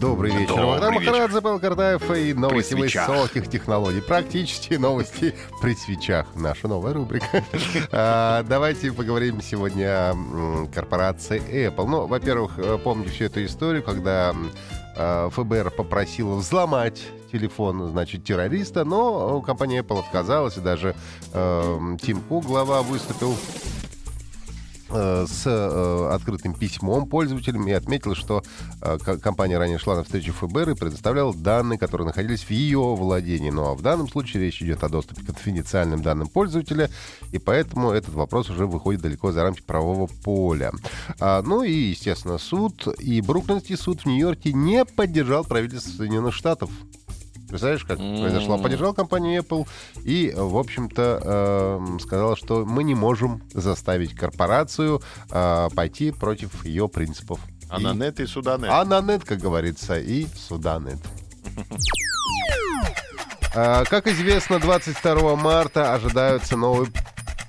Добрый вечер. Добрый. Махарадзе, Павел Картаев и новости высоких технологий. Практически новости при свечах. Наша новая рубрика. А, Давайте поговорим сегодня о корпорации Apple. Ну, во-первых, э, помните всю эту историю, когда э, ФБР попросила взломать телефон, значит, террориста, но компания Apple отказалась, и даже э, Тим Кук, глава, выступил э, с э, открытым письмом пользователям и отметил, что э, ко- компания ранее шла на встречу ФБР и предоставляла данные, которые находились в ее владении. Ну а в данном случае речь идет о доступе к конфиденциальным данным пользователя, и поэтому этот вопрос уже выходит далеко за рамки правового поля. А, ну и, естественно, суд, и Бруклинский суд в Нью-Йорке не поддержал правительство Соединенных Штатов. Представляешь, как произошло? Поддержал компанию Apple и, в общем-то, эм, сказал, что мы не можем заставить корпорацию э, пойти против ее принципов. А И- и сюда нет. а на нет, как говорится, и сюда нет. А, Как известно, 22 марта ожидаются новые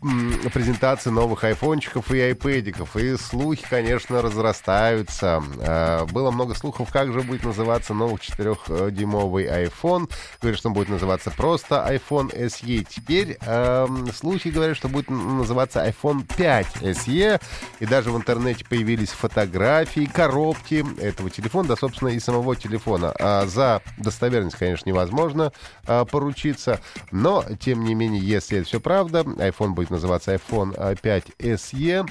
презентации новых айфончиков и айпэдиков. И слухи, конечно, разрастаются. А, Было много слухов, как же будет называться новый 4-дюймовый iPhone. Говорят, что он будет называться просто iPhone SE. Теперь эм, слухи говорят, что будет называться iPhone 5 SE. И даже в интернете появились фотографии, коробки этого телефона, да, собственно, и самого телефона. А за достоверность, конечно, невозможно а, поручиться. Но, тем не менее, если это все правда, iPhone будет называться iPhone а, 5 SE.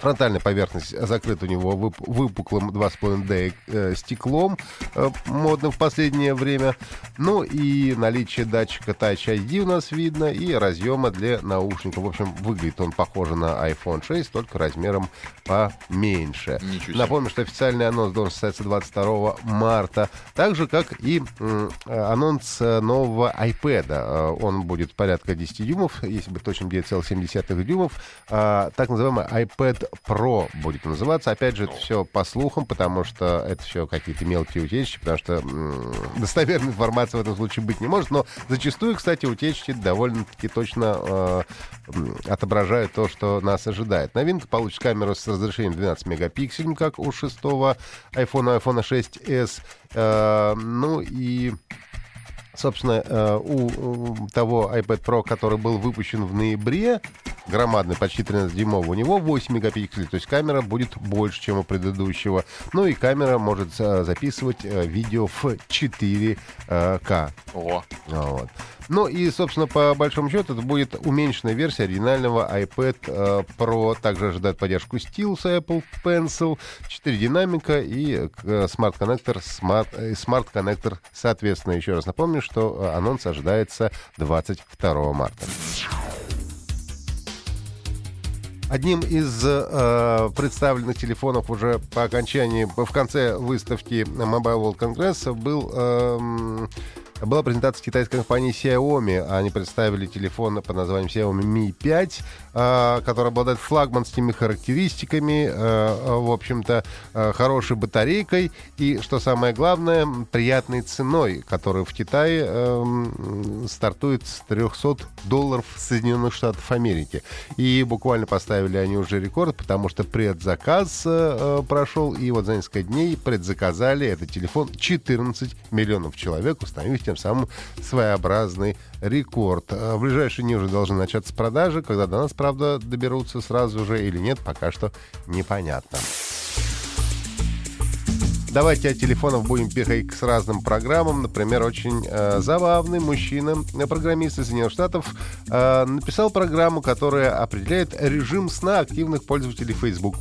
Фронтальная поверхность закрыта у него вып- выпуклым 2,5D э, стеклом, э, модным в последнее время. Ну и наличие датчика Touch ID у нас видно, и разъема для наушников. В общем, выглядит он похоже на iPhone 6, только размером поменьше. Напомню, что официальный анонс должен состояться 22 марта. Так же, как и э, анонс э, нового iPad. Э, Он будет порядка 10 дюймов, если быть точным, 9,7 дюймов. А, Так называемый iPad Pro будет называться. Опять же, это все по слухам, потому что это все какие-то мелкие утечки, потому что м, достоверной информации в этом случае быть не может. Но зачастую, кстати, утечки довольно-таки точно э, отображают то, что нас ожидает. Новинка получит камеру с разрешением 12 мегапикселей, как у шестого iPhone, iPhone 6s. Э, ну и Собственно, э, у того iPad Pro, который был выпущен в ноябре, громадный, почти 13-дюймовый, у него 8 мегапикселей, то есть камера будет больше, чем у предыдущего. Ну и камера может э, записывать э, видео в 4К. О, Вот. Ну и, собственно, по большому счету, это будет уменьшенная версия оригинального iPad э, Pro. Также ожидает поддержку стилуса Apple Pencil, 4 динамика и э, Smart Connector, Smart, э, Smart Connector соответственно. Еще раз напомню, что э, анонс ожидается 22 марта. Одним из э, представленных телефонов уже по окончании, в конце выставки Mobile World Congress был, эм, была презентация китайской компании Xiaomi. Они представили телефон под названием Xiaomi Mi 5, э, который обладает флагманскими характеристиками, э, в общем-то, э, хорошей батарейкой и, что самое главное, приятной ценой, которая в Китае эм, стартует с 300 долларов Соединенных Штатов Америки. И буквально поставили они уже рекорд, потому что предзаказ э, прошел, и вот за несколько дней предзаказали этот телефон 14 миллионов человек, установив тем самым своеобразный рекорд. Э, В ближайшие дни уже должны начаться продажи, когда до нас, правда, доберутся сразу же или нет, пока что непонятно. Давайте от телефонов будем переходить с разным программам. Например, очень э, забавный мужчина, э, программист из Соединенных Штатов, э, написал программу, которая определяет режим сна активных пользователей Facebook.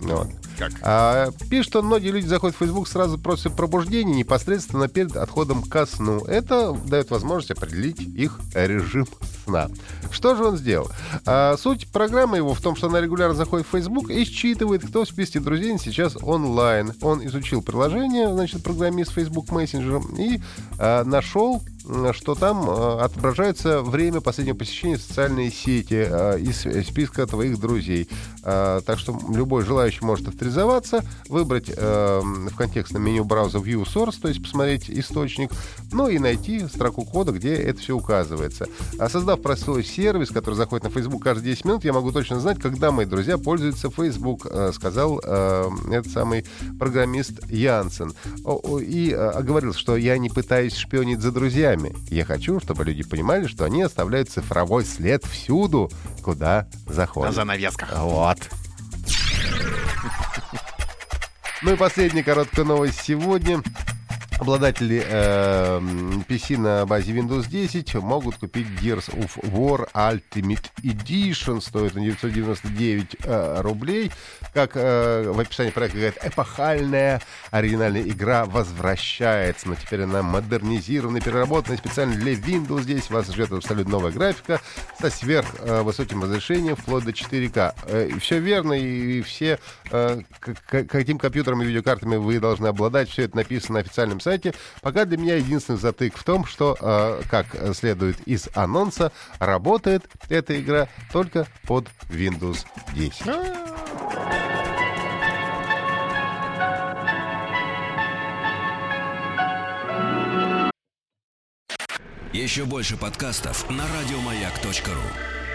Вот. Как? А, пишет, что многие люди заходят в Facebook сразу после пробуждения, непосредственно перед отходом ко сну. Это дает возможность определить их режим сна. Что же он сделал? А, суть программы его в том, что она регулярно заходит в Facebook и считывает, кто в списке друзей сейчас онлайн. Он изучил приложение, значит, программист Facebook Messenger, и а, нашел что там э, отображается время последнего посещения социальной сети э, из списка твоих друзей. Э, так что любой желающий может авторизоваться, выбрать в контекстном меню браузера View Source, то есть посмотреть источник, ну и найти строку кода, где это все указывается. А создав простой сервис, который заходит на Facebook каждые 10 минут, я могу точно знать, когда мои друзья пользуются Facebook, сказал этот самый программист Янсен. И говорил, что я не пытаюсь шпионить за друзьями, друзьями. Я хочу, чтобы люди понимали, что они оставляют цифровой след всюду, куда заходят. На занавесках. Вот. Ну и последняя короткая новость сегодня. Обладатели э, PC на базе Windows 10 могут купить Gears of War Ultimate Edition. Стоит на 999 э, рублей. Как э, в описании проекта говорит, эпохальная оригинальная игра возвращается. Но теперь она модернизирована, переработана специально для Windows 10. Вас ждет абсолютно новая графика со сверхвысоким э, разрешением вплоть до 4К. Э, все верно, и все э, каким компьютером и видеокартами вы должны обладать. Все это написано на официальном сайте. Пока для меня единственный затык в том, что, э, как следует из анонса, работает эта игра только под Windows 10. Еще больше подкастов на радиомаяк.ру